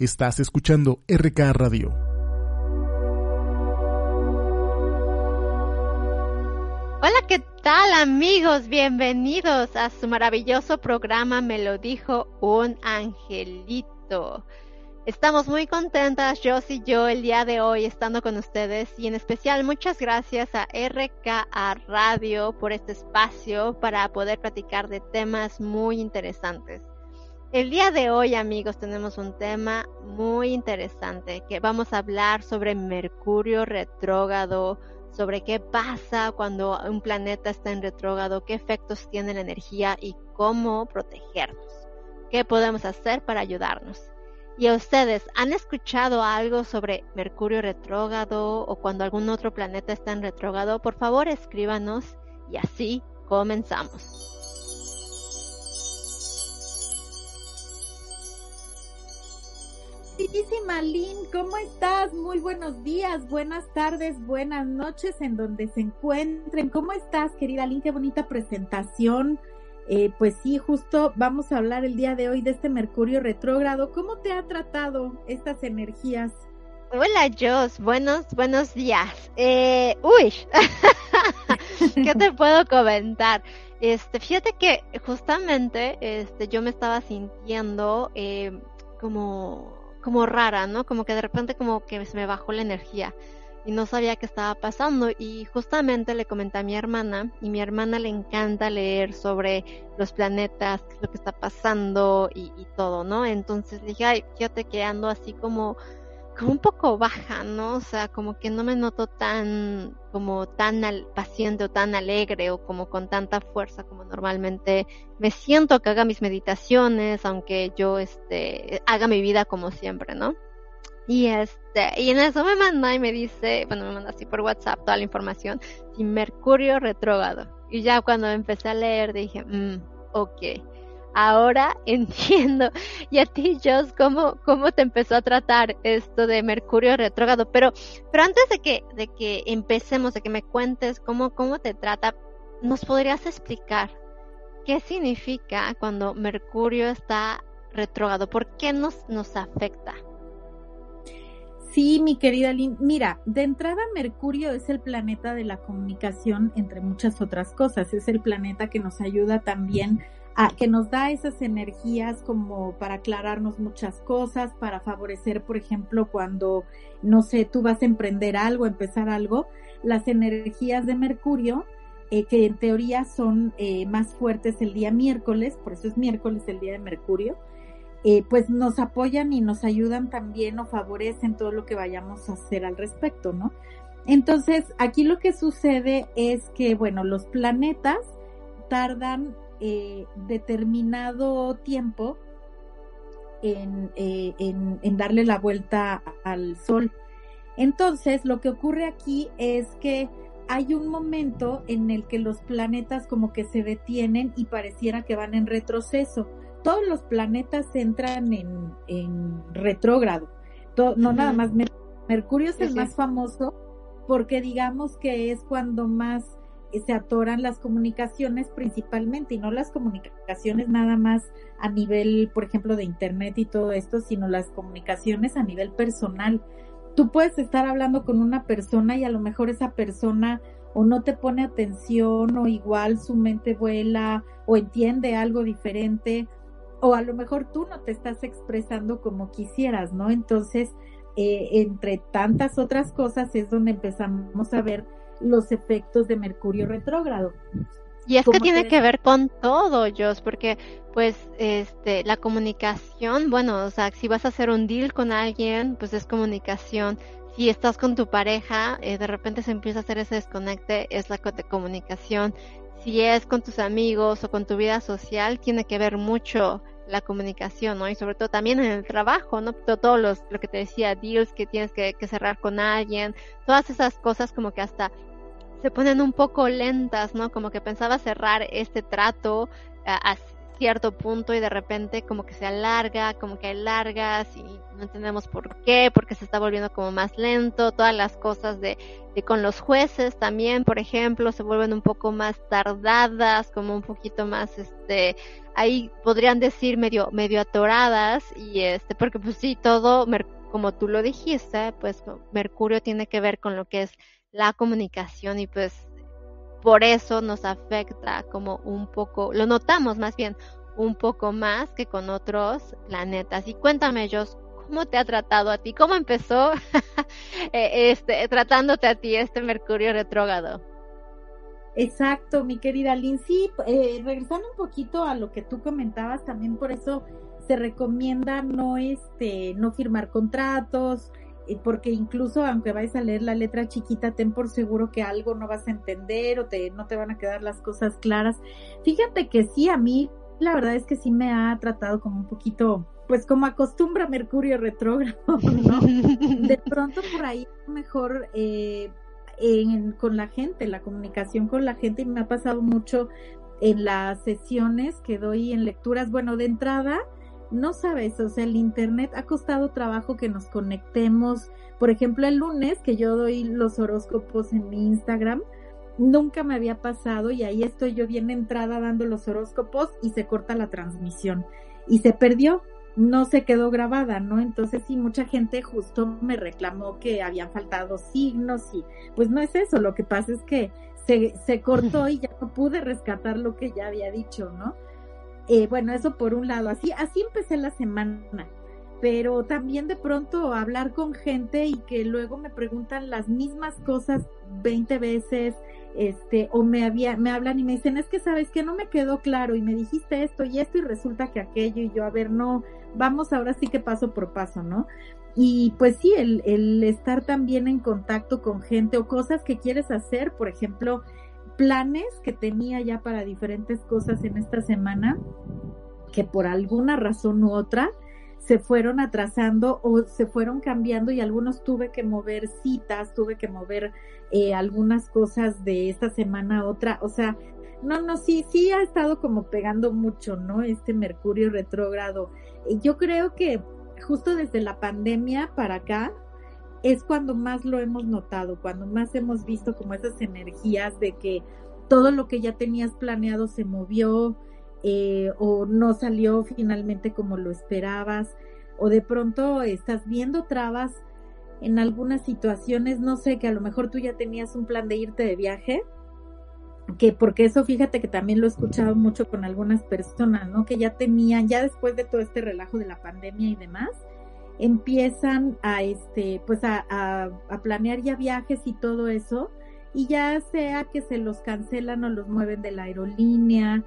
Estás escuchando RK Radio. Hola, ¿qué tal amigos? Bienvenidos a su maravilloso programa Me lo dijo un angelito. Estamos muy contentas, yo y yo, el día de hoy estando con ustedes y en especial muchas gracias a RKA Radio por este espacio para poder platicar de temas muy interesantes. El día de hoy, amigos, tenemos un tema muy interesante que vamos a hablar sobre Mercurio retrógrado, sobre qué pasa cuando un planeta está en retrógrado, qué efectos tiene la energía y cómo protegernos. ¿Qué podemos hacer para ayudarnos? Y a ustedes, ¿han escuchado algo sobre Mercurio retrógrado o cuando algún otro planeta está en retrógrado? Por favor, escríbanos y así comenzamos. Queridísima Lynn, ¿cómo estás? Muy buenos días, buenas tardes, buenas noches en donde se encuentren. ¿Cómo estás, querida Lynn? Qué bonita presentación. Eh, pues sí, justo vamos a hablar el día de hoy de este Mercurio retrógrado. ¿Cómo te ha tratado estas energías? Hola, Jos. Buenos, buenos días. Eh, uy, ¿qué te puedo comentar? Este, fíjate que justamente, este, yo me estaba sintiendo eh, como como rara, ¿no? Como que de repente como que se me bajó la energía y no sabía qué estaba pasando y justamente le comenté a mi hermana y mi hermana le encanta leer sobre los planetas, qué es lo que está pasando y, y todo, ¿no? Entonces le dije, ay, fíjate que ando así como como un poco baja, ¿no? O sea, como que no me noto tan, como tan al, paciente o tan alegre o como con tanta fuerza como normalmente me siento que haga mis meditaciones, aunque yo, este, haga mi vida como siempre, ¿no? Y este, y en eso me manda y me dice, bueno, me manda así por WhatsApp toda la información, sin Mercurio retrógrado. Y ya cuando empecé a leer dije, mmm, ok ahora entiendo. Y a ti, Joss, ¿cómo, cómo te empezó a tratar esto de Mercurio retrógrado? Pero, pero antes de que, de que empecemos, de que me cuentes cómo, cómo te trata, ¿nos podrías explicar qué significa cuando Mercurio está retrógrado? ¿Por qué nos, nos afecta? Sí, mi querida Lynn. Mira, de entrada Mercurio es el planeta de la comunicación, entre muchas otras cosas. Es el planeta que nos ayuda también que nos da esas energías como para aclararnos muchas cosas, para favorecer, por ejemplo, cuando, no sé, tú vas a emprender algo, empezar algo, las energías de Mercurio, eh, que en teoría son eh, más fuertes el día miércoles, por eso es miércoles el día de Mercurio, eh, pues nos apoyan y nos ayudan también o favorecen todo lo que vayamos a hacer al respecto, ¿no? Entonces, aquí lo que sucede es que, bueno, los planetas tardan eh, determinado tiempo en, eh, en, en, darle la vuelta al sol. Entonces, lo que ocurre aquí es que hay un momento en el que los planetas como que se detienen y pareciera que van en retroceso. Todos los planetas entran en, en retrógrado. no nada más Mercurio es el más famoso porque digamos que es cuando más se atoran las comunicaciones principalmente y no las comunicaciones nada más a nivel, por ejemplo, de internet y todo esto, sino las comunicaciones a nivel personal. Tú puedes estar hablando con una persona y a lo mejor esa persona o no te pone atención o igual su mente vuela o entiende algo diferente o a lo mejor tú no te estás expresando como quisieras, ¿no? Entonces, eh, entre tantas otras cosas es donde empezamos a ver los efectos de Mercurio retrógrado. Y es que tiene que ver con todo, Joss, porque pues este la comunicación, bueno, o sea, si vas a hacer un deal con alguien, pues es comunicación. Si estás con tu pareja, eh, de repente se empieza a hacer ese desconecte, es la comunicación. Si es con tus amigos o con tu vida social, tiene que ver mucho la comunicación, ¿no? Y sobre todo también en el trabajo, ¿no? Todo, los, lo que te decía, deals que tienes que, que cerrar con alguien, todas esas cosas como que hasta se ponen un poco lentas, ¿no? Como que pensaba cerrar este trato cierto punto y de repente como que se alarga, como que hay largas y no entendemos por qué, porque se está volviendo como más lento, todas las cosas de, de con los jueces también, por ejemplo, se vuelven un poco más tardadas, como un poquito más, este, ahí podrían decir medio, medio atoradas y este, porque pues sí, todo, como tú lo dijiste, pues Mercurio tiene que ver con lo que es la comunicación y pues por eso nos afecta como un poco, lo notamos más bien un poco más que con otros planetas. Y cuéntame, Jos, ¿cómo te ha tratado a ti? ¿Cómo empezó eh, este, tratándote a ti este Mercurio retrógrado? Exacto, mi querida Lynn. Sí, eh, regresando un poquito a lo que tú comentabas, también por eso se recomienda no, este, no firmar contratos, porque incluso aunque vayas a leer la letra chiquita, ten por seguro que algo no vas a entender o te, no te van a quedar las cosas claras. Fíjate que sí, a mí la verdad es que sí me ha tratado como un poquito, pues como acostumbra Mercurio retrógrado, ¿no? De pronto por ahí mejor eh, en, con la gente, la comunicación con la gente y me ha pasado mucho en las sesiones que doy en lecturas. Bueno, de entrada, no sabes, o sea, el Internet ha costado trabajo que nos conectemos. Por ejemplo, el lunes que yo doy los horóscopos en mi Instagram, nunca me había pasado y ahí estoy yo bien entrada dando los horóscopos y se corta la transmisión y se perdió, no se quedó grabada, ¿no? Entonces sí, mucha gente justo me reclamó que habían faltado signos y pues no es eso, lo que pasa es que se, se cortó y ya no pude rescatar lo que ya había dicho, ¿no? Eh, bueno, eso por un lado, así, así empecé la semana, pero también de pronto hablar con gente y que luego me preguntan las mismas cosas 20 veces, este, o me había, me hablan y me dicen, es que sabes que no me quedó claro y me dijiste esto y esto y resulta que aquello y yo, a ver, no, vamos ahora sí que paso por paso, ¿no? Y pues sí, el, el estar también en contacto con gente o cosas que quieres hacer, por ejemplo, planes que tenía ya para diferentes cosas en esta semana, que por alguna razón u otra se fueron atrasando o se fueron cambiando y algunos tuve que mover citas, tuve que mover eh, algunas cosas de esta semana a otra, o sea, no, no, sí, sí ha estado como pegando mucho, ¿no? Este Mercurio retrógrado. Yo creo que justo desde la pandemia para acá, es cuando más lo hemos notado, cuando más hemos visto como esas energías de que todo lo que ya tenías planeado se movió eh, o no salió finalmente como lo esperabas o de pronto estás viendo trabas en algunas situaciones, no sé, que a lo mejor tú ya tenías un plan de irte de viaje, que porque eso fíjate que también lo he escuchado mucho con algunas personas, ¿no? Que ya tenían, ya después de todo este relajo de la pandemia y demás, empiezan a este pues a, a, planear ya viajes y todo eso y ya sea que se los cancelan o los mueven de la aerolínea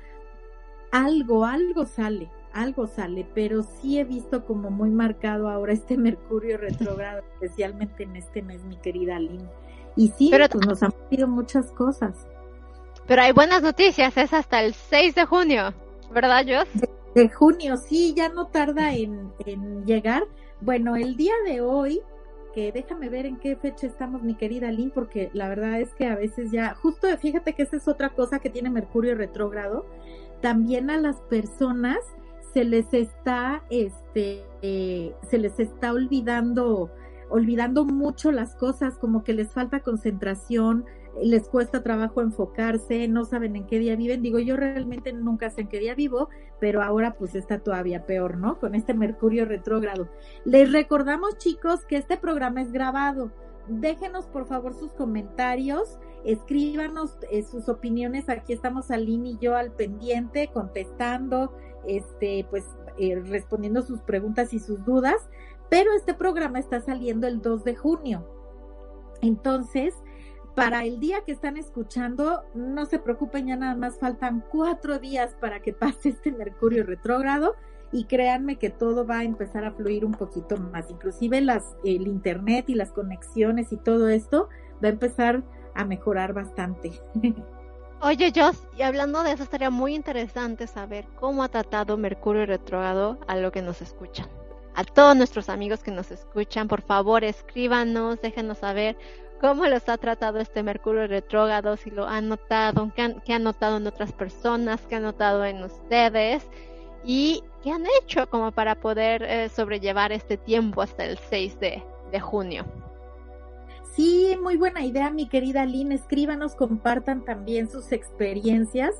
algo algo sale algo sale pero sí he visto como muy marcado ahora este mercurio retrógrado especialmente en este mes mi querida Lynn y sí pero, pues nos han pedido muchas cosas pero hay buenas noticias es hasta el 6 de junio verdad Jos? De, junio sí ya no tarda en, en llegar bueno, el día de hoy, que déjame ver en qué fecha estamos, mi querida Lynn, porque la verdad es que a veces ya, justo fíjate que esa es otra cosa que tiene Mercurio retrógrado, también a las personas se les está, este, eh, se les está olvidando, olvidando mucho las cosas, como que les falta concentración, les cuesta trabajo enfocarse, no saben en qué día viven. Digo, yo realmente nunca sé en qué día vivo, pero ahora pues está todavía peor, ¿no? Con este Mercurio retrógrado. Les recordamos, chicos, que este programa es grabado. Déjenos por favor sus comentarios, escríbanos eh, sus opiniones. Aquí estamos Aline y yo al pendiente, contestando, este, pues eh, respondiendo sus preguntas y sus dudas. Pero este programa está saliendo el 2 de junio. Entonces, para el día que están escuchando, no se preocupen, ya nada más faltan cuatro días para que pase este Mercurio retrógrado y créanme que todo va a empezar a fluir un poquito más. Inclusive las, el internet y las conexiones y todo esto va a empezar a mejorar bastante. Oye, Joss, y hablando de eso, estaría muy interesante saber cómo ha tratado Mercurio retrógrado a lo que nos escuchan. A todos nuestros amigos que nos escuchan, por favor, escríbanos, déjenos saber cómo los ha tratado este Mercurio retrógrado, si lo han notado, qué han, notado en otras personas, qué han notado en ustedes y qué han hecho como para poder eh, sobrellevar este tiempo hasta el 6 de, de junio. Sí, muy buena idea, mi querida Lynn. Escríbanos, compartan también sus experiencias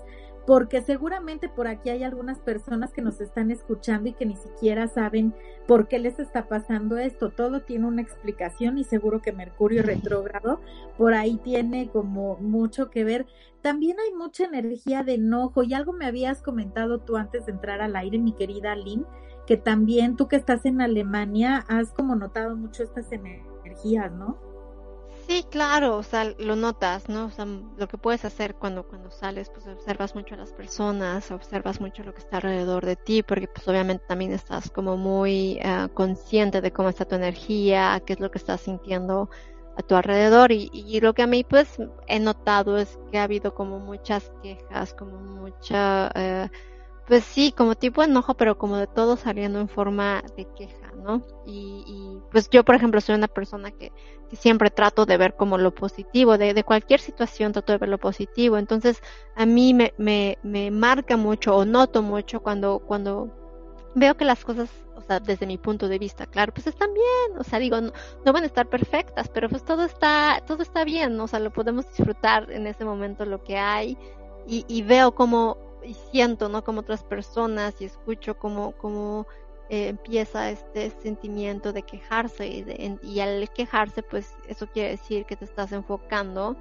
porque seguramente por aquí hay algunas personas que nos están escuchando y que ni siquiera saben por qué les está pasando esto. Todo tiene una explicación y seguro que Mercurio retrógrado por ahí tiene como mucho que ver. También hay mucha energía de enojo y algo me habías comentado tú antes de entrar al aire, mi querida Lynn, que también tú que estás en Alemania has como notado mucho estas energías, ¿no? Sí, claro, o sea, lo notas, ¿no? O sea, lo que puedes hacer cuando, cuando sales, pues observas mucho a las personas, observas mucho lo que está alrededor de ti, porque pues obviamente también estás como muy uh, consciente de cómo está tu energía, qué es lo que estás sintiendo a tu alrededor y, y, lo que a mí pues he notado es que ha habido como muchas quejas, como mucha... Uh, pues sí, como tipo enojo, pero como de todo saliendo en forma de queja, ¿no? Y, y pues yo, por ejemplo, soy una persona que, que siempre trato de ver como lo positivo, de, de, cualquier situación trato de ver lo positivo. Entonces, a mí me, me, me marca mucho o noto mucho cuando, cuando veo que las cosas, o sea, desde mi punto de vista, claro, pues están bien, o sea, digo, no, no, van a estar perfectas, pero pues todo está, todo está bien, o sea, lo podemos disfrutar en ese momento lo que hay y, y veo como y siento, ¿no? Como otras personas y escucho como, como eh, empieza este sentimiento de quejarse y, de, y, al quejarse, pues eso quiere decir que te estás enfocando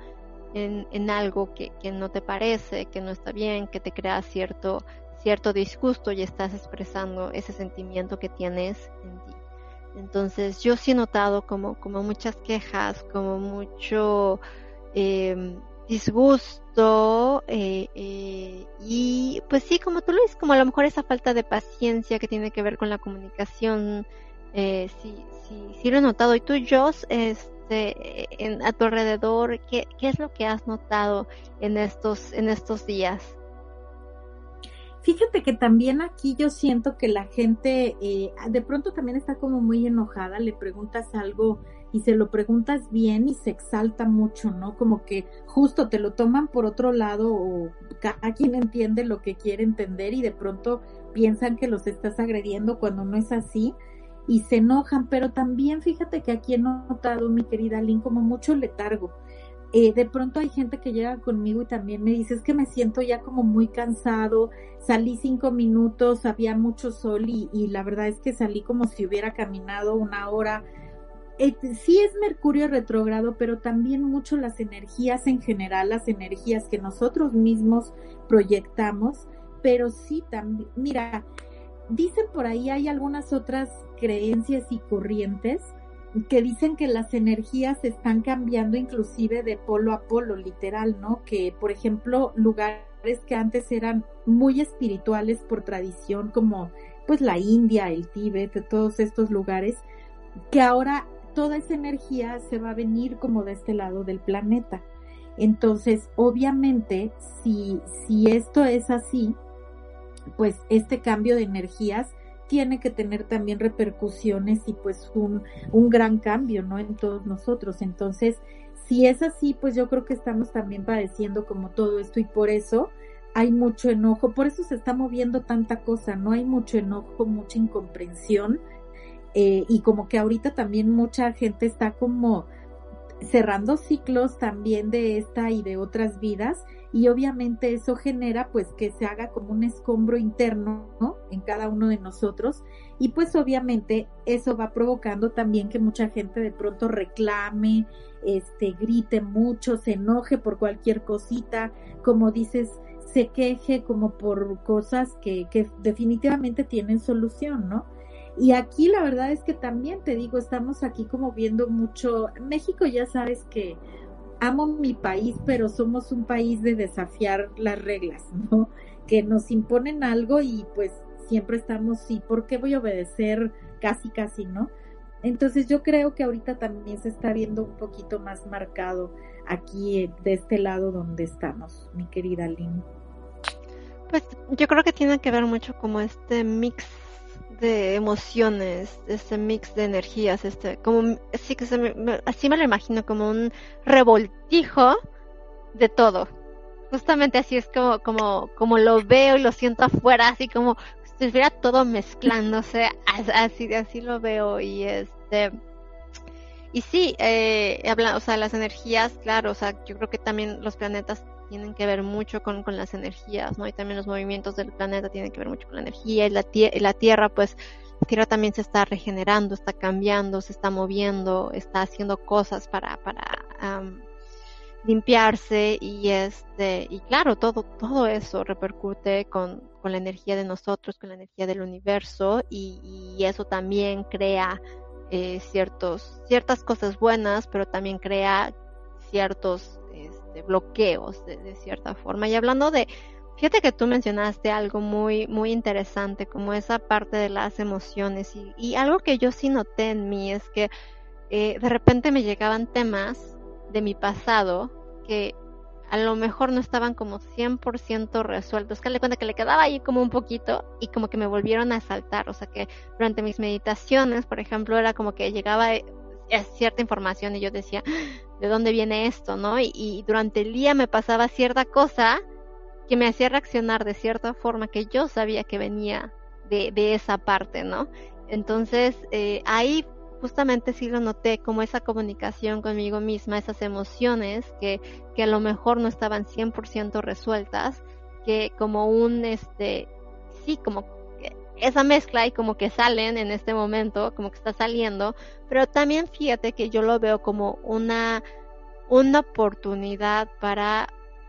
en, en algo que, que, no te parece, que no está bien, que te crea cierto, cierto disgusto y estás expresando ese sentimiento que tienes en ti. Entonces yo sí he notado como, como muchas quejas, como mucho eh, disgusto eh, eh, y pues sí, como tú lo dices, como a lo mejor esa falta de paciencia que tiene que ver con la comunicación, eh, sí, sí, sí lo he notado. Y tú, Joss, este, en, a tu alrededor, ¿qué, ¿qué es lo que has notado en estos, en estos días? Fíjate que también aquí yo siento que la gente eh, de pronto también está como muy enojada, le preguntas algo y se lo preguntas bien y se exalta mucho, ¿no? Como que justo te lo toman por otro lado o cada quien entiende lo que quiere entender y de pronto piensan que los estás agrediendo cuando no es así y se enojan, pero también fíjate que aquí he notado, mi querida Lynn, como mucho letargo. Eh, de pronto hay gente que llega conmigo y también me dice, es que me siento ya como muy cansado, salí cinco minutos, había mucho sol y, y la verdad es que salí como si hubiera caminado una hora eh, sí es Mercurio retrógrado, pero también mucho las energías en general, las energías que nosotros mismos proyectamos, pero sí también, mira, dicen por ahí hay algunas otras creencias y corrientes que dicen que las energías están cambiando inclusive de polo a polo, literal, ¿no? Que, por ejemplo, lugares que antes eran muy espirituales por tradición, como pues la India, el Tíbet, todos estos lugares, que ahora toda esa energía se va a venir como de este lado del planeta. Entonces, obviamente, si, si esto es así, pues este cambio de energías tiene que tener también repercusiones y pues un, un gran cambio, ¿no? En todos nosotros. Entonces, si es así, pues yo creo que estamos también padeciendo como todo esto y por eso hay mucho enojo, por eso se está moviendo tanta cosa, ¿no? Hay mucho enojo, mucha incomprensión eh, y como que ahorita también mucha gente está como cerrando ciclos también de esta y de otras vidas y obviamente eso genera pues que se haga como un escombro interno ¿no? en cada uno de nosotros y pues obviamente eso va provocando también que mucha gente de pronto reclame, este grite mucho, se enoje por cualquier cosita, como dices, se queje como por cosas que, que definitivamente tienen solución, ¿no? Y aquí la verdad es que también te digo, estamos aquí como viendo mucho, México ya sabes que amo mi país, pero somos un país de desafiar las reglas, ¿no? Que nos imponen algo y pues siempre estamos, sí, ¿por qué voy a obedecer? Casi, casi, ¿no? Entonces yo creo que ahorita también se está viendo un poquito más marcado aquí de este lado donde estamos, mi querida Lynn. Pues yo creo que tiene que ver mucho como este mix de emociones, este mix de energías, este, como, así que se me, así me lo imagino, como un revoltijo de todo. Justamente así es como, como, como lo veo y lo siento afuera, así como si estuviera todo mezclándose, así, así lo veo y este, y sí, eh, habla, o sea, las energías, claro, o sea, yo creo que también los planetas tienen que ver mucho con, con las energías, ¿no? Y también los movimientos del planeta tienen que ver mucho con la energía y la, Tierra, pues, la Tierra también se está regenerando, está cambiando, se está moviendo, está haciendo cosas para, para limpiarse y este, y claro, todo, todo eso repercute con, con la energía de nosotros, con la energía del universo y, y eso también crea eh, ciertos, ciertas cosas buenas, pero también crea ciertos este, bloqueos de, cierta forma. Y hablando de, fíjate que tú mencionaste algo muy, muy interesante, como esa parte de las emociones y, y algo que yo sí noté en mí es que eh, de repente me llegaban temas de mi pasado que a lo mejor no estaban como 100% resueltos. Que le cuenta que le quedaba ahí como un poquito y como que me volvieron a saltar. O sea que durante mis meditaciones, por ejemplo, era como que llegaba eh, cierta información y yo decía, ¿de dónde viene esto? ¿No? Y, durante el día me pasaba cierta cosa que me hacía reaccionar de cierta forma que yo sabía que venía de, de esa parte, ¿no? Entonces, eh, ahí justamente sí lo noté como esa comunicación conmigo misma, esas emociones que, que a lo mejor no estaban 100% resueltas, que como un, este, sí, como esa mezcla y como que salen en este momento, como que está saliendo, pero también fíjate que yo lo veo como una, una oportunidad para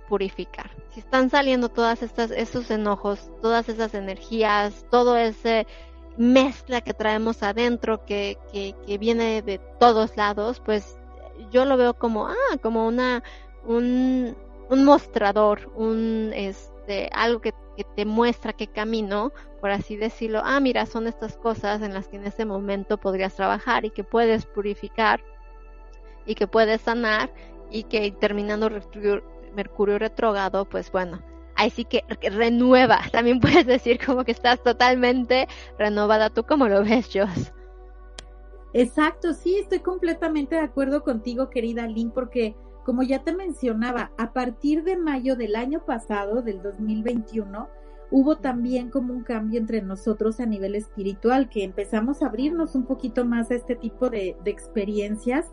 purificar. Si están saliendo todas estas, esos enojos, todas esas energías, todo ese mezcla que traemos adentro que, que, que viene de todos lados, pues yo lo veo como, ah, como una, un, un mostrador, un, este, algo que, te muestra qué camino, por así decirlo, ah, mira, son estas cosas en las que en ese momento podrías trabajar y que puedes purificar y que puedes sanar y que terminando Mercurio retrógrado, pues bueno, ahí sí que renueva. También puedes decir como que estás totalmente renovada. ¿Tú cómo lo ves, Joss? Exacto, sí, estoy completamente de acuerdo contigo, querida Lynn, porque como ya te mencionaba, a partir de mayo del año pasado, del 2021, hubo también como un cambio entre nosotros a nivel espiritual, que empezamos a abrirnos un poquito más a este tipo de, experiencias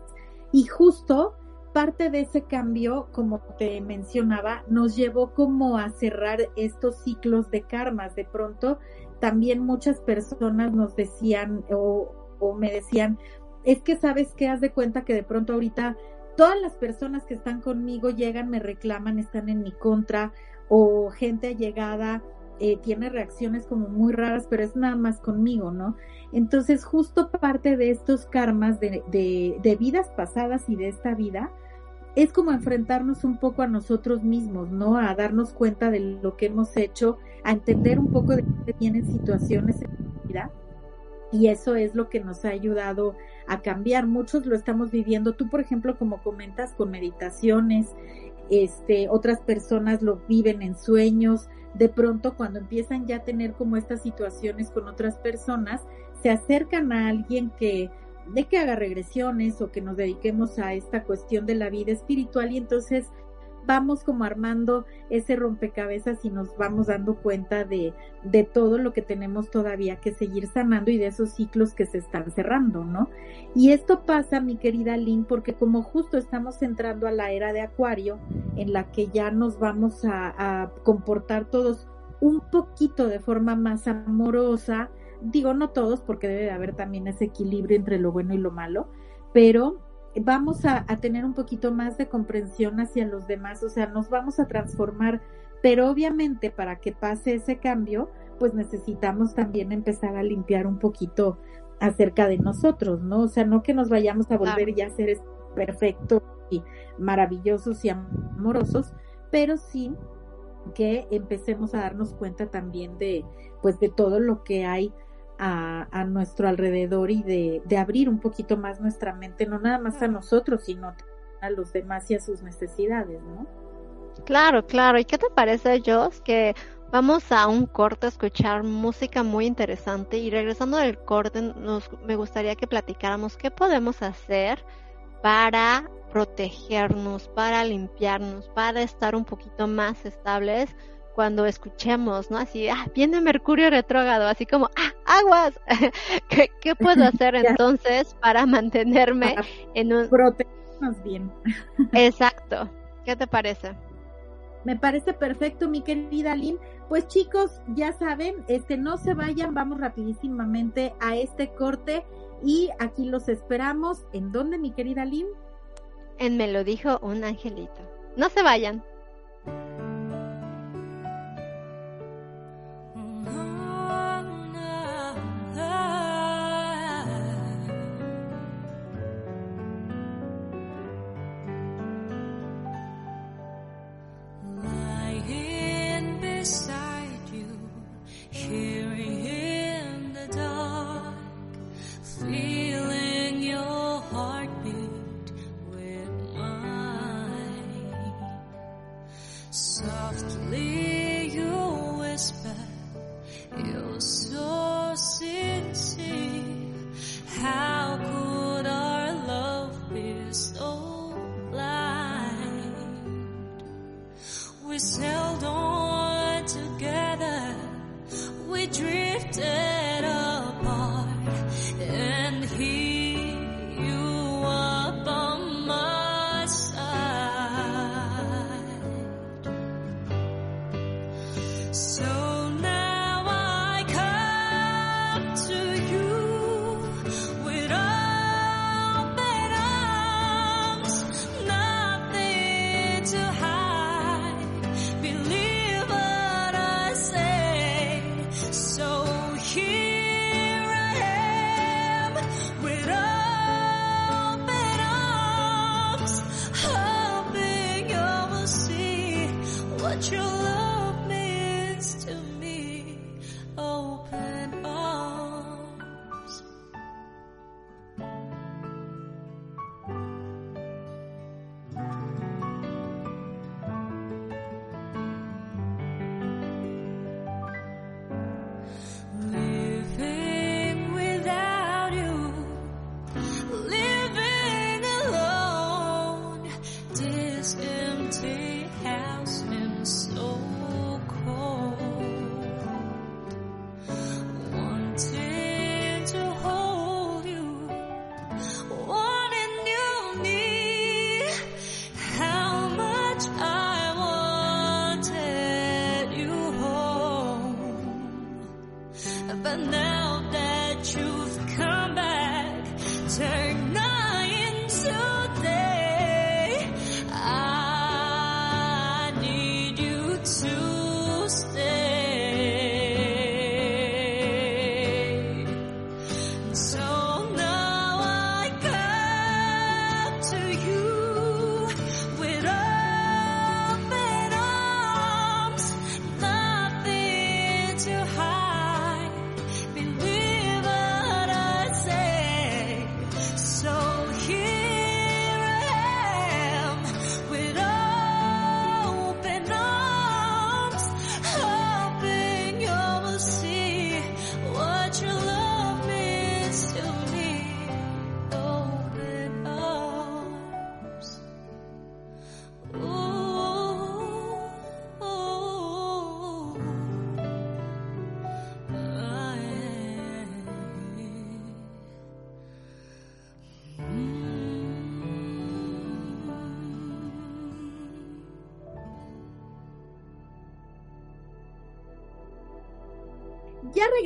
y justo parte de ese cambio, como te mencionaba, nos llevó como a cerrar estos ciclos de karmas. De pronto, también muchas personas nos decían o, me decían, es que sabes que haz de cuenta que de pronto ahorita todas las personas que están conmigo llegan, me reclaman, están en mi contra o gente allegada eh, tiene reacciones como muy raras, pero es nada más conmigo, ¿no? Entonces, justo parte de estos karmas de, de, vidas pasadas y de esta vida, es como enfrentarnos un poco a nosotros mismos, ¿no? A darnos cuenta de lo que hemos hecho, a entender un poco de dónde vienen situaciones en la vida. Y eso es lo que nos ha ayudado a cambiar. Muchos lo estamos viviendo. Tú, por ejemplo, como comentas, con meditaciones, este, otras personas lo viven en sueños, de pronto cuando empiezan ya a tener como estas situaciones con otras personas, se acercan a alguien que de que haga regresiones o que nos dediquemos a esta cuestión de la vida espiritual y entonces vamos como armando ese rompecabezas y nos vamos dando cuenta de, de todo lo que tenemos todavía que seguir sanando y de esos ciclos que se están cerrando, ¿no? Y esto pasa, mi querida Lynn, porque como justo estamos entrando a la era de Acuario, en la que ya nos vamos a, a comportar todos un poquito de forma más amorosa, digo no todos, porque debe de haber también ese equilibrio entre lo bueno y lo malo, pero vamos a, tener un poquito más de comprensión hacia los demás, o sea, nos vamos a transformar, pero obviamente para que pase ese cambio, pues necesitamos también empezar a limpiar un poquito acerca de nosotros, ¿no? O sea, no que nos vayamos a volver ya seres perfectos y maravillosos y amorosos, pero sí que empecemos a darnos cuenta también de, pues, de todo lo que hay a, nuestro alrededor y de, de, abrir un poquito más nuestra mente, no nada más a nosotros, sino a los demás y a sus necesidades, ¿no? Claro, claro. ¿Y qué te parece, Joss, que Vamos a un corte a escuchar música muy interesante y regresando del corte nos, me gustaría que platicáramos qué podemos hacer para protegernos, para limpiarnos, para estar un poquito más estables cuando escuchemos, ¿no? Así, ah, viene Mercurio retrógrado, así como, ah, aguas. ¿Qué, ¿Qué, puedo hacer entonces para mantenerme en un... Protegernos bien. Exacto. ¿Qué te parece? Me parece perfecto, mi querida Lynn. Pues chicos, ya saben, este, no se vayan, vamos rapidísimamente a este corte y aquí los esperamos. ¿En dónde, mi querida Lynn? En Me lo dijo un angelito. No se vayan. Ya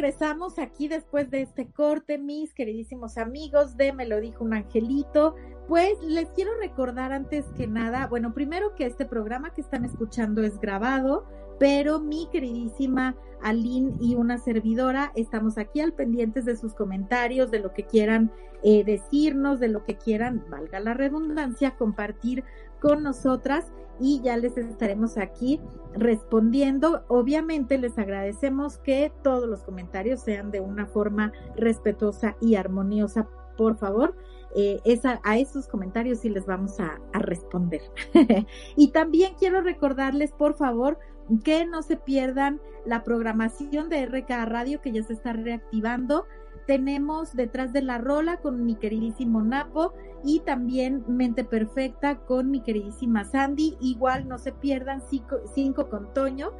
regresamos aquí después de este corte, mis queridísimos amigos de Me lo dijo un angelito. Pues les quiero recordar antes que nada, bueno, primero que este programa que están escuchando es grabado, pero mi queridísima Aline y una servidora estamos aquí al pendientes de sus comentarios, de lo que quieran eh, decirnos, de lo que quieran, valga la redundancia, compartir con nosotras y ya les estaremos aquí respondiendo. Obviamente les agradecemos que todos los comentarios sean de una forma respetuosa y armoniosa, por favor. Eh, a esos comentarios sí les vamos a, a responder. y también quiero recordarles, por favor, que no se pierdan la programación de RK Radio que ya se está reactivando. Tenemos detrás de la rola con mi queridísimo Napo y también Mente Perfecta con mi queridísima Sandy. Igual no se pierdan cinco, cinco con Toño,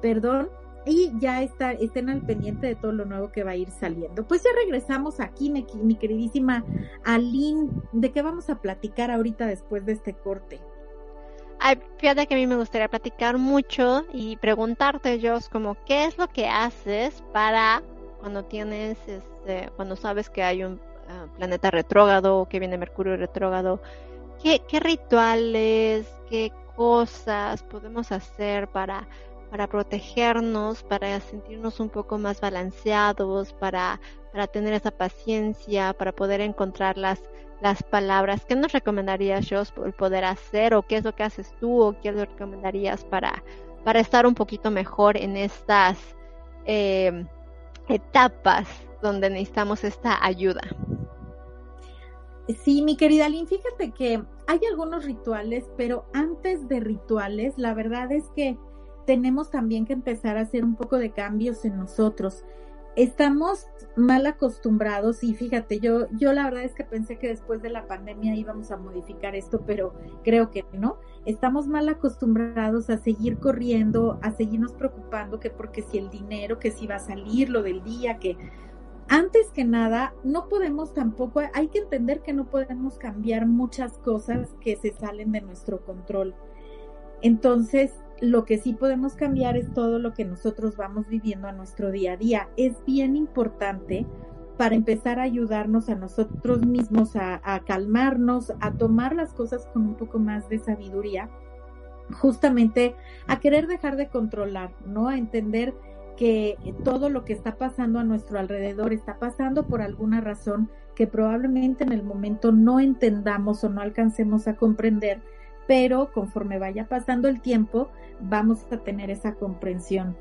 perdón, y ya está, estén al pendiente de todo lo nuevo que va a ir saliendo. Pues ya regresamos aquí, mi, mi queridísima Aline. ¿De qué vamos a platicar ahorita después de este corte? Ay, fíjate que a mí me gustaría platicar mucho y preguntarte, Jos, como qué es lo que haces para cuando tienes, este, cuando sabes que hay un uh, planeta retrógrado, que viene Mercurio retrógrado, ¿qué, rituales, qué cosas podemos hacer para para protegernos, para sentirnos un poco más balanceados, para, para tener esa paciencia, para poder encontrar las, las palabras. ¿Qué nos recomendarías, Jos, por poder hacer o qué es lo que haces tú o qué lo recomendarías para, para estar un poquito mejor en estas eh, etapas donde necesitamos esta ayuda? Sí, mi querida Lynn, fíjate que hay algunos rituales, pero antes de rituales, la verdad es que tenemos también que empezar a hacer un poco de cambios en nosotros. Estamos mal acostumbrados y fíjate, yo, yo la verdad es que pensé que después de la pandemia íbamos a modificar esto, pero creo que no. Estamos mal acostumbrados a seguir corriendo, a seguirnos preocupando que porque si el dinero, que si va a salir lo del día, que antes que nada, no podemos tampoco, hay que entender que no podemos cambiar muchas cosas que se salen de nuestro control. Entonces, lo que sí podemos cambiar es todo lo que nosotros vamos viviendo a nuestro día a día. Es bien importante para empezar a ayudarnos a nosotros mismos a, calmarnos, a tomar las cosas con un poco más de sabiduría, justamente a querer dejar de controlar, ¿no? A entender que todo lo que está pasando a nuestro alrededor está pasando por alguna razón que probablemente en el momento no entendamos o no alcancemos a comprender, pero conforme vaya pasando el tiempo, vamos a tener esa comprensión.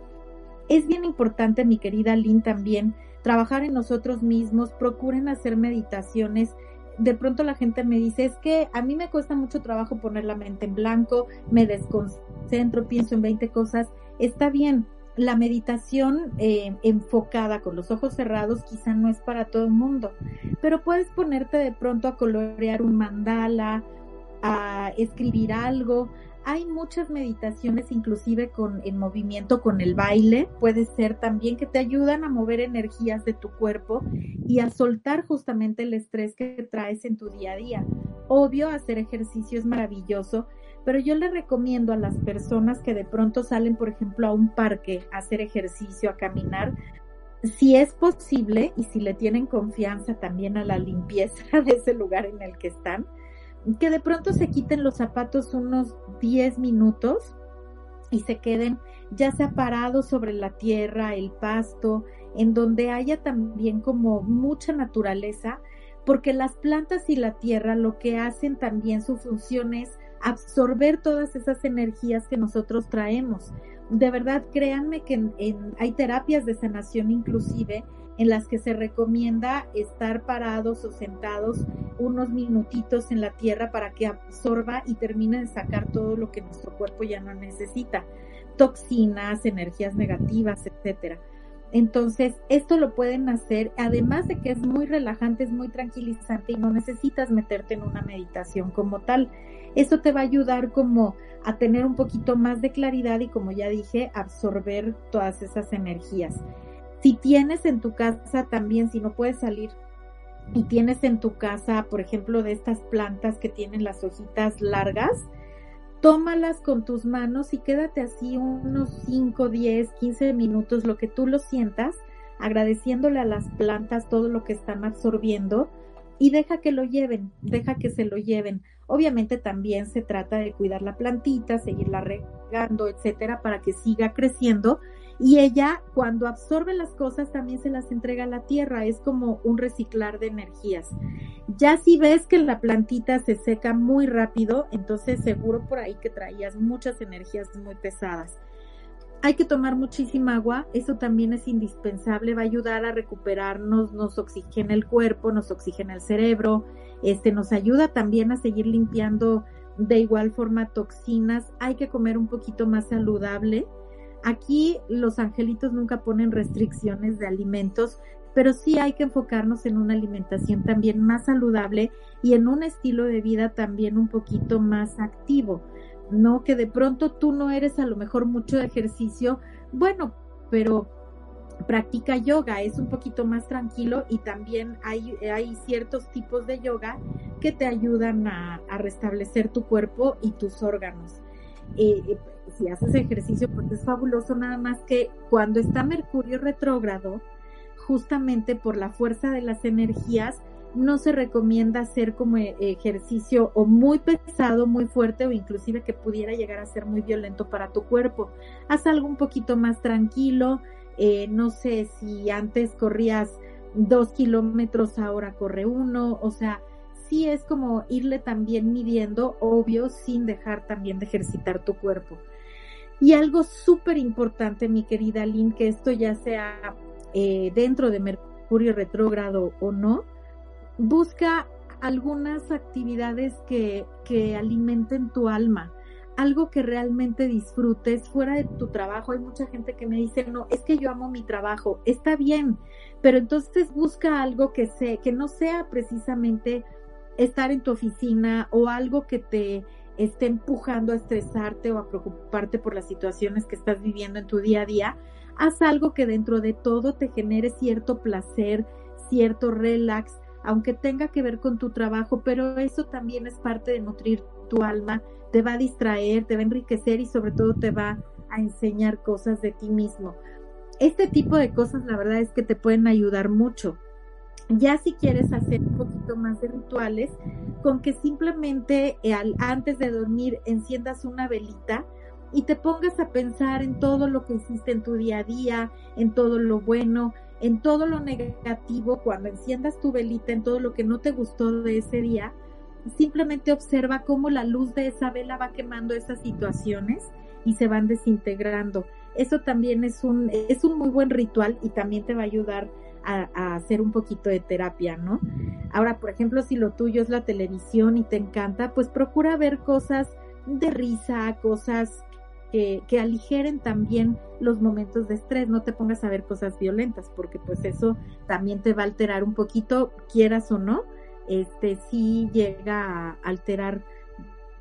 Es bien importante, mi querida Lynn, también trabajar en nosotros mismos, procuren hacer meditaciones. De pronto la gente me dice, es que a mí me cuesta mucho trabajo poner la mente en blanco, me desconcentro, pienso en 20 cosas. Está bien, la meditación eh, enfocada con los ojos cerrados quizá no es para todo el mundo, pero puedes ponerte de pronto a colorear un mandala, a escribir algo, hay muchas meditaciones, inclusive con en movimiento con el baile. Puede ser también que te ayudan a mover energías de tu cuerpo y a soltar justamente el estrés que traes en tu día a día. Obvio, hacer ejercicio es maravilloso, pero yo le recomiendo a las personas que de pronto salen, por ejemplo, a un parque a hacer ejercicio, a caminar, si es posible y si le tienen confianza también a la limpieza de ese lugar en el que están, que de pronto se quiten los zapatos unos 10 minutos y se queden ya sea parados sobre la tierra, el pasto, en donde haya también como mucha naturaleza, porque las plantas y la tierra lo que hacen también su función es absorber todas esas energías que nosotros traemos. De verdad, créanme que hay terapias de sanación inclusive en las que se recomienda estar parados o sentados unos minutitos en la tierra para que absorba y termine de sacar todo lo que nuestro cuerpo ya no necesita, toxinas, energías negativas, etcétera. Entonces, esto lo pueden hacer, además de que es muy relajante, es muy tranquilizante y no necesitas meterte en una meditación como tal. Esto te va a ayudar como a tener un poquito más de claridad y como ya dije, absorber todas esas energías. Si tienes en tu casa también, si no puedes salir y tienes en tu casa, por ejemplo, de estas plantas que tienen las hojitas largas, tómalas con tus manos y quédate así unos 5, 10, 15 minutos, lo que tú lo sientas, agradeciéndole a las plantas todo lo que están absorbiendo y deja que lo lleven, deja que se lo lleven. Obviamente también se trata de cuidar la plantita, seguirla regando, etcétera, para que siga creciendo y ella, cuando absorbe las cosas, también se las entrega a la tierra. Es como un reciclar de energías. Ya si ves que la plantita se seca muy rápido, entonces seguro por ahí que traías muchas energías muy pesadas. Hay que tomar muchísima agua, eso también es indispensable, va a ayudar a recuperarnos, nos oxigena el cuerpo, nos oxigena el cerebro, este nos ayuda también a seguir limpiando de igual forma toxinas. Hay que comer un poquito más saludable Aquí los angelitos nunca ponen restricciones de alimentos, pero sí hay que enfocarnos en una alimentación también más saludable y en un estilo de vida también un poquito más activo. No que de pronto tú no eres a lo mejor mucho de ejercicio, bueno, pero practica yoga, es un poquito más tranquilo y también hay, hay ciertos tipos de yoga que te ayudan a, restablecer tu cuerpo y tus órganos. Eh, eh, si haces ejercicio, pues es fabuloso, nada más que cuando está Mercurio retrógrado, justamente por la fuerza de las energías, no se recomienda hacer como e, ejercicio o muy pesado, muy fuerte o inclusive que pudiera llegar a ser muy violento para tu cuerpo. Haz algo un poquito más tranquilo. Eh, no sé si antes corrías dos kilómetros, ahora corre uno. O sea, sí es como irle también midiendo, obvio, sin dejar también de ejercitar tu cuerpo. Y algo súper importante, mi querida Lynn, que esto ya sea eh, dentro de Mercurio retrógrado o no, busca algunas actividades que, que alimenten tu alma, algo que realmente disfrutes fuera de tu trabajo. Hay mucha gente que me dice, no, es que yo amo mi trabajo, está bien, pero entonces busca algo que, sé, que no sea precisamente estar en tu oficina o algo que te esté empujando a estresarte o a preocuparte por las situaciones que estás viviendo en tu día a día, haz algo que dentro de todo te genere cierto placer, cierto relax, aunque tenga que ver con tu trabajo, pero eso también es parte de nutrir tu alma, te va a distraer, te va a enriquecer y sobre todo te va a enseñar cosas de ti mismo. Este tipo de cosas la verdad es que te pueden ayudar mucho. Ya si quieres hacer un poquito más de rituales, con que simplemente eh, al, antes de dormir enciendas una velita, y te pongas a pensar en todo lo que hiciste en tu día a día, en todo lo bueno, en todo lo negativo, cuando enciendas tu velita, en todo lo que no te gustó de ese día, simplemente observa cómo la luz de esa vela va quemando esas situaciones y se van desintegrando. Eso también es un, es un muy buen ritual y también te va a ayudar a, hacer un poquito de terapia, ¿no? Ahora, por ejemplo, si lo tuyo es la televisión y te encanta, pues procura ver cosas de risa, cosas que, aligeren también los momentos de estrés, no te pongas a ver cosas violentas, porque pues eso también te va a alterar un poquito, quieras o no, este sí llega a alterar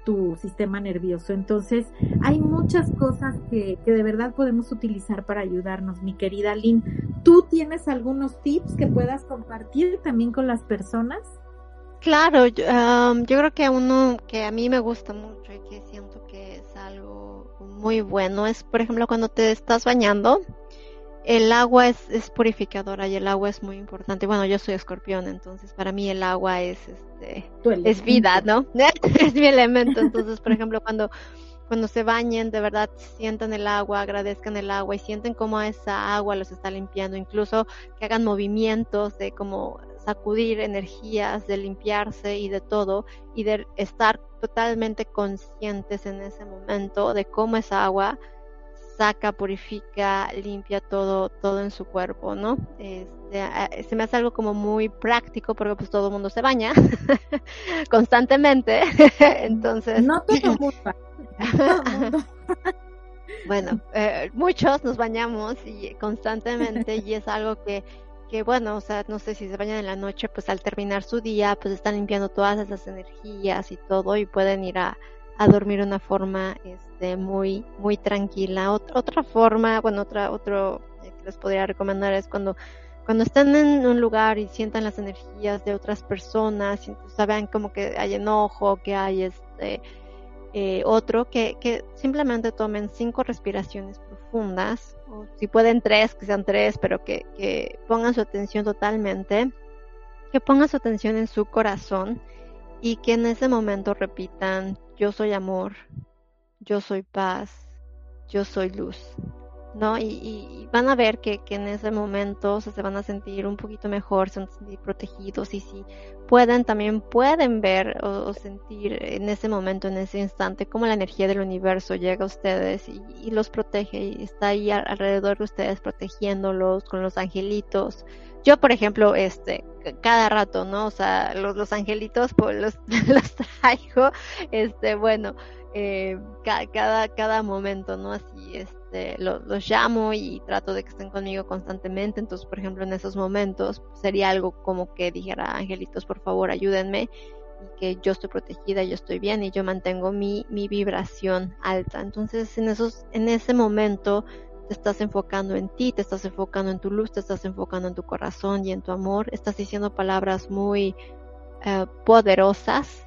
tu sistema nervioso. Entonces, hay muchas cosas que, que de verdad podemos utilizar para ayudarnos, mi querida Lynn. ¿Tú tienes algunos tips que puedas compartir también con las personas? Claro, yo, yo creo que uno que a mí me gusta mucho y que siento que es algo muy bueno es, por ejemplo, cuando te estás bañando, el agua es, es purificadora y el agua es muy importante. Bueno, yo soy escorpión, entonces para mí el agua es, este, es vida, ¿no? es mi elemento. Entonces, por ejemplo, cuando, cuando se bañen, de verdad sientan el agua, agradezcan el agua y sienten cómo esa agua los está limpiando, incluso que hagan movimientos de como sacudir energías, de limpiarse y de todo, y de estar totalmente conscientes en ese momento de cómo esa agua saca, purifica, limpia todo, todo en su cuerpo, ¿no? Este, se me hace algo como muy práctico porque pues todo el mundo se baña constantemente, entonces... No todo mundo. bueno, eh, muchos nos bañamos y constantemente y es algo que que bueno, o sea, no sé si se bañan en la noche, pues al terminar su día, pues están limpiando todas esas energías y todo y pueden ir a, a dormir de una forma este, muy, muy tranquila. otra forma, bueno, otra, otro que les podría recomendar es cuando, cuando están en un lugar y sientan las energías de otras personas, y saben como que hay enojo, que hay este, eh, otro, que, que simplemente tomen cinco respiraciones profundas si pueden tres, que sean tres, pero que, que pongan su atención totalmente, que pongan su atención en su corazón y que en ese momento repitan, yo soy amor, yo soy paz, yo soy luz. ¿no? Y, van a ver que, en ese momento se van a sentir un poquito mejor, se van a sentir protegidos y si pueden, también pueden ver o, sentir en ese momento, en ese instante, cómo la energía del universo llega a ustedes y, los protege y está ahí alrededor de ustedes protegiéndolos con los angelitos. Yo, por ejemplo, este, cada rato, ¿no? O sea, los, los angelitos pues, los, los traigo, este, bueno, eh, cada, cada momento, ¿no? Así, este este, los llamo y trato de que estén conmigo constantemente. Entonces, por ejemplo, en esos momentos sería algo como que dijera, angelitos, por favor, ayúdenme y que yo estoy protegida, yo estoy bien y yo mantengo mi, mi vibración alta. Entonces, en, esos, en ese momento te estás enfocando en ti, te estás enfocando en tu luz, te estás enfocando en tu corazón y en tu amor, estás diciendo palabras muy eh, poderosas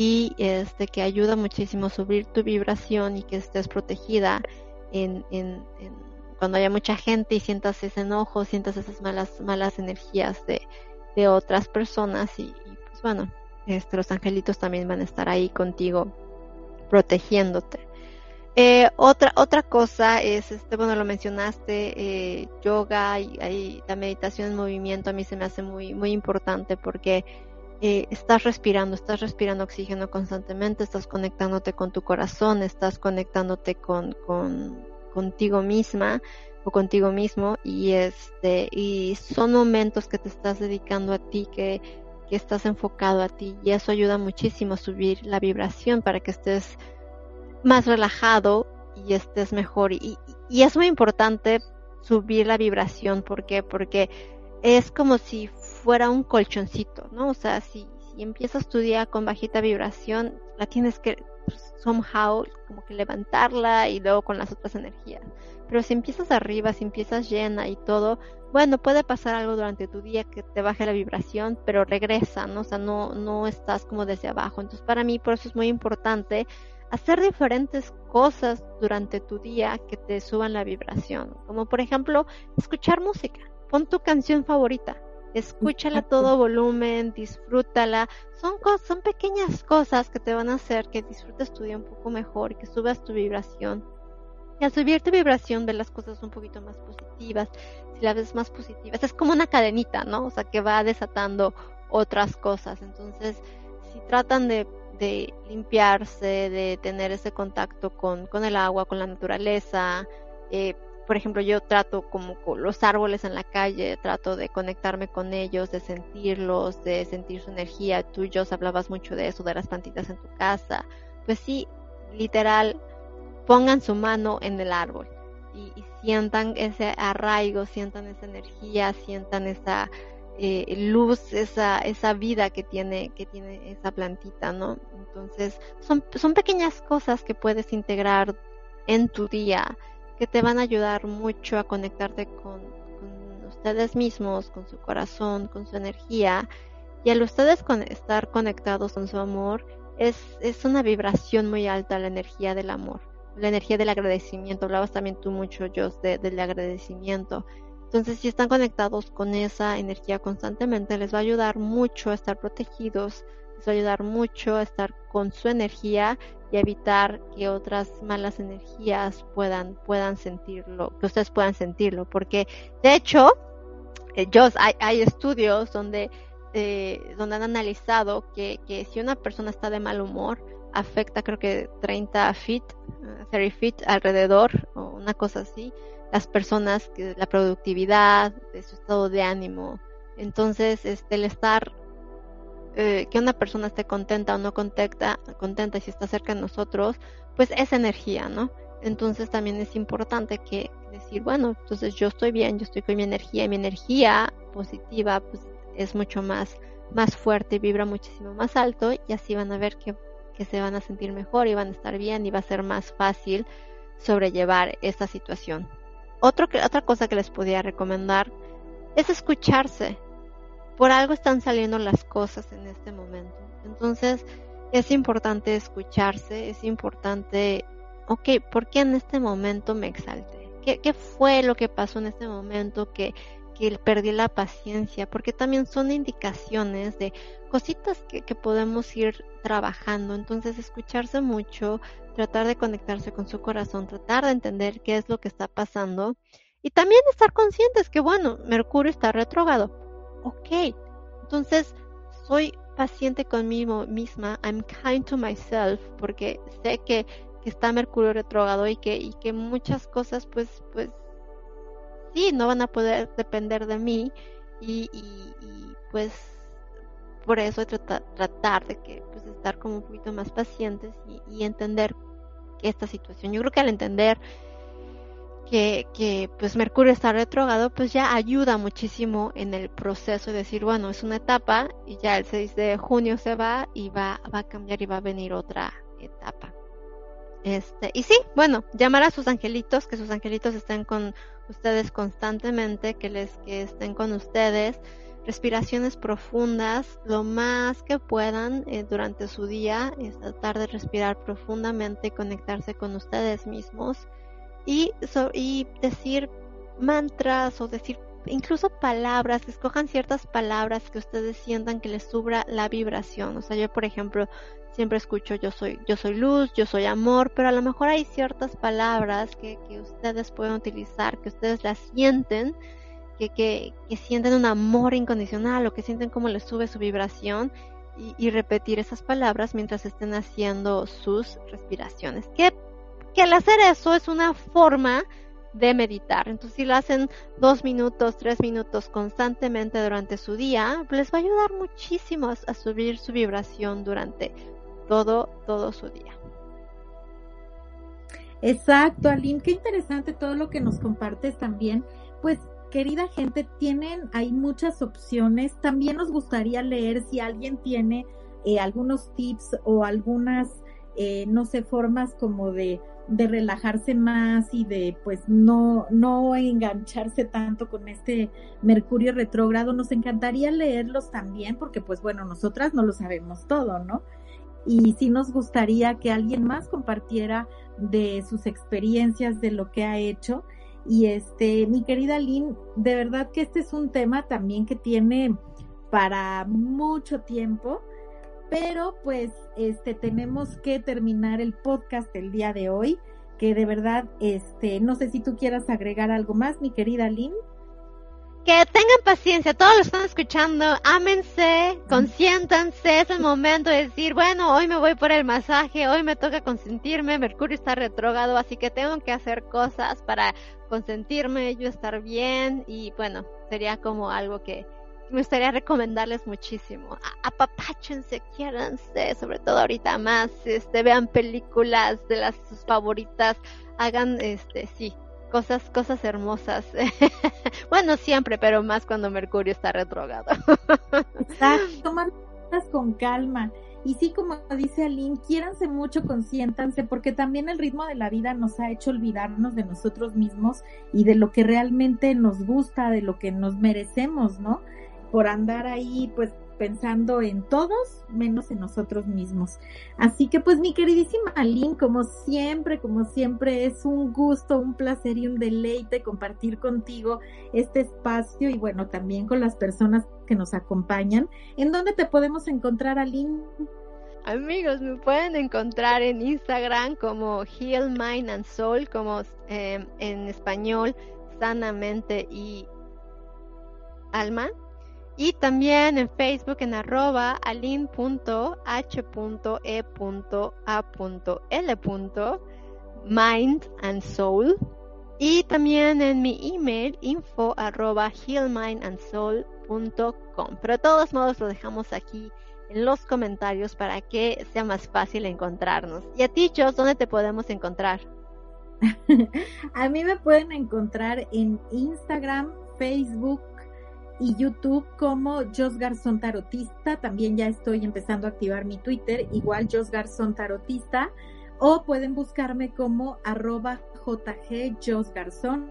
y este que ayuda muchísimo a subir tu vibración y que estés protegida en, en, cuando haya mucha gente y sientas ese enojo, sientas esas malas malas energías de, de otras personas y, pues bueno, este, los angelitos también van a estar ahí contigo protegiéndote. Eh, otra otra cosa es este bueno lo mencionaste eh, yoga y, la meditación en movimiento a mí se me hace muy muy importante porque eh, estás respirando, estás respirando oxígeno constantemente, estás conectándote con tu corazón, estás conectándote con, con contigo misma o contigo mismo y este y son momentos que te estás dedicando a ti que, que estás enfocado a ti y eso ayuda muchísimo a subir la vibración para que estés más relajado y estés mejor. Y, y es muy importante subir la vibración porque porque es como si fuera un colchoncito, ¿no? O sea, si, si empiezas tu día con bajita vibración, la tienes que pues, somehow como que levantarla y luego con las otras energías. Pero si empiezas arriba, si empiezas llena y todo, bueno, puede pasar algo durante tu día que te baje la vibración, pero regresa, ¿no? O sea, no, no estás como desde abajo. Entonces, para mí, por eso es muy importante hacer diferentes cosas durante tu día que te suban la vibración. Como por ejemplo, escuchar música. Pon tu canción favorita Escúchala a todo volumen, disfrútala. Son, son pequeñas cosas que te van a hacer que disfrutes tu día un poco mejor, que subas tu vibración. Y al subir tu vibración, ver las cosas un poquito más positivas. Si la ves más positivas, es como una cadenita, ¿no? O sea, que va desatando otras cosas. Entonces, si tratan de, de limpiarse, de tener ese contacto con, con el agua, con la naturaleza, eh, por ejemplo, yo trato como los árboles en la calle, trato de conectarme con ellos, de sentirlos, de sentir su energía. Tú, yo hablabas mucho de eso, de las plantitas en tu casa. Pues sí, literal, pongan su mano en el árbol y, sientan ese arraigo, sientan esa energía, sientan esa eh, luz, esa, esa vida que tiene, que tiene esa plantita, ¿no? Entonces, son, son pequeñas cosas que puedes integrar en tu día que te van a ayudar mucho a conectarte con, ustedes mismos, con su corazón, con su energía. Y al ustedes con estar conectados con su amor, es, es una vibración muy alta la energía del amor, la energía del agradecimiento. Hablabas también tú mucho, Jos, de, del agradecimiento. Entonces, si están conectados con esa energía constantemente, les va a ayudar mucho a estar protegidos, les ayudar mucho a estar con su energía y evitar que otras malas energías puedan, puedan sentirlo, que ustedes puedan sentirlo, porque de hecho, eh, hay, hay, estudios donde, eh, donde han analizado que, que si una persona está de mal humor, afecta creo que 30 feet, 30 eh, feet alrededor, o una cosa así, las personas, que la productividad, su estado de ánimo. Entonces, este, el estar eh, que una persona esté contenta o no contenta, contenta si está cerca de nosotros, pues es energía, ¿no? Entonces también es importante que decir, bueno, entonces yo estoy bien, yo estoy con mi energía y mi energía positiva pues es mucho más, más fuerte, vibra muchísimo más alto y así van a ver que, que se van a sentir mejor y van a estar bien y va a ser más fácil sobrellevar esta situación. Otro, otra cosa que les podría recomendar es escucharse, por algo están saliendo las cosas en este momento. Entonces, es importante escucharse, es importante, ok, ¿por qué en este momento me exalté? ¿Qué, fue lo que pasó en este momento que, que perdí la paciencia? Porque también son indicaciones de cositas que, que podemos ir trabajando. Entonces, escucharse mucho, tratar de conectarse con su corazón, tratar de entender qué es lo que está pasando y también estar conscientes que, bueno, Mercurio está retrogrado ok, entonces soy paciente conmigo misma, I'm kind to myself, porque sé que, que está Mercurio retrógrado y que, y que muchas cosas pues, pues, sí, no van a poder depender de mí y, y, pues por eso tratar, tratar de que pues estar como un poquito más pacientes y, y entender esta situación. Yo creo que al entender que, que pues Mercurio está retrogrado, pues ya ayuda muchísimo en el proceso de decir, bueno, es una etapa y ya el 6 de junio se va y va, va a cambiar y va a venir otra etapa. Este, y sí, bueno, llamar a sus angelitos, que sus angelitos estén con ustedes constantemente, que les que estén con ustedes, respiraciones profundas, lo más que puedan eh, durante su día, es tratar de respirar profundamente conectarse con ustedes mismos y, y decir mantras o decir incluso palabras, escojan ciertas palabras que ustedes sientan que les subra la vibración. O sea, yo por ejemplo siempre escucho yo soy, yo soy luz, yo soy amor, pero a lo mejor hay ciertas palabras que, que ustedes pueden utilizar, que ustedes las sienten, que, que, que, sienten un amor incondicional o que sienten como les sube su vibración y, y repetir esas palabras mientras estén haciendo sus respiraciones. Que, que al hacer eso es una forma de meditar. Entonces, si lo hacen dos minutos, tres minutos constantemente durante su día, les va a ayudar muchísimo a subir su vibración durante todo, todo su día. Exacto, Aline, qué interesante todo lo que nos compartes también. Pues, querida gente, tienen, hay muchas opciones. También nos gustaría leer si alguien tiene eh, algunos tips o algunas, eh, no sé, formas como de de relajarse más y de pues no, no engancharse tanto con este Mercurio retrógrado. Nos encantaría leerlos también porque pues bueno, nosotras no lo sabemos todo, ¿no? Y sí nos gustaría que alguien más compartiera de sus experiencias, de lo que ha hecho. Y este, mi querida Lynn, de verdad que este es un tema también que tiene para mucho tiempo pero pues este tenemos que terminar el podcast el día de hoy, que de verdad este no sé si tú quieras agregar algo más, mi querida Lynn. Que tengan paciencia, todos lo están escuchando, ámense, consiéntanse, es el momento de decir, bueno, hoy me voy por el masaje, hoy me toca consentirme, Mercurio está retrógrado, así que tengo que hacer cosas para consentirme, yo estar bien y bueno, sería como algo que, me gustaría recomendarles muchísimo. Apapáchense, quiéranse, sobre todo ahorita más, este, vean películas de las sus favoritas, hagan, este, sí, cosas, cosas hermosas. bueno, siempre, pero más cuando Mercurio está retrogado. Exacto, tomarlas con calma. Y sí, como dice Aline, quiéranse mucho, consiéntanse, porque también el ritmo de la vida nos ha hecho olvidarnos de nosotros mismos y de lo que realmente nos gusta, de lo que nos merecemos, ¿no? Por andar ahí pues pensando en todos menos en nosotros mismos. Así que pues mi queridísima Lynn, como siempre, como siempre es un gusto, un placer y un deleite compartir contigo este espacio y bueno, también con las personas que nos acompañan. ¿En dónde te podemos encontrar, Aline? Amigos, me pueden encontrar en Instagram como Heal Mind and Soul, como eh, en español, sanamente y alma y también en Facebook en arroba alin.h.e.a.l. Mind and Soul. Y también en mi email info arroba healmindandsoul.com. Pero de todos modos lo dejamos aquí en los comentarios para que sea más fácil encontrarnos. Y a ti, Jos, ¿dónde te podemos encontrar? a mí me pueden encontrar en Instagram, Facebook, y YouTube como Jos Garzón Tarotista. También ya estoy empezando a activar mi Twitter, igual Jos Garzón Tarotista. O pueden buscarme como arroba JG Jos Garzón,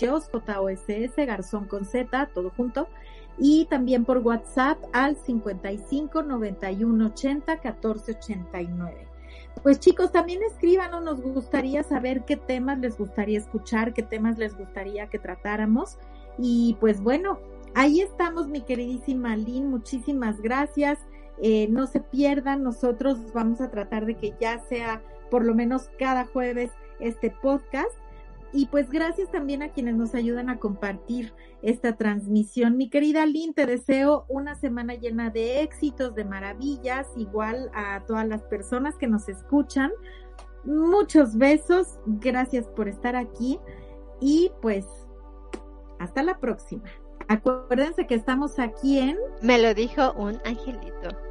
Jos J-O-S-S, Garzón con Z, todo junto. Y también por WhatsApp al 55 91 80 14 89. Pues chicos, también escríbanos, nos gustaría saber qué temas les gustaría escuchar, qué temas les gustaría que tratáramos. Y pues bueno, Ahí estamos, mi queridísima Lynn, muchísimas gracias. Eh, no se pierdan, nosotros vamos a tratar de que ya sea por lo menos cada jueves este podcast. Y pues gracias también a quienes nos ayudan a compartir esta transmisión. Mi querida Lynn, te deseo una semana llena de éxitos, de maravillas, igual a todas las personas que nos escuchan. Muchos besos, gracias por estar aquí y pues hasta la próxima. Acuérdense que estamos aquí en... Me lo dijo un angelito.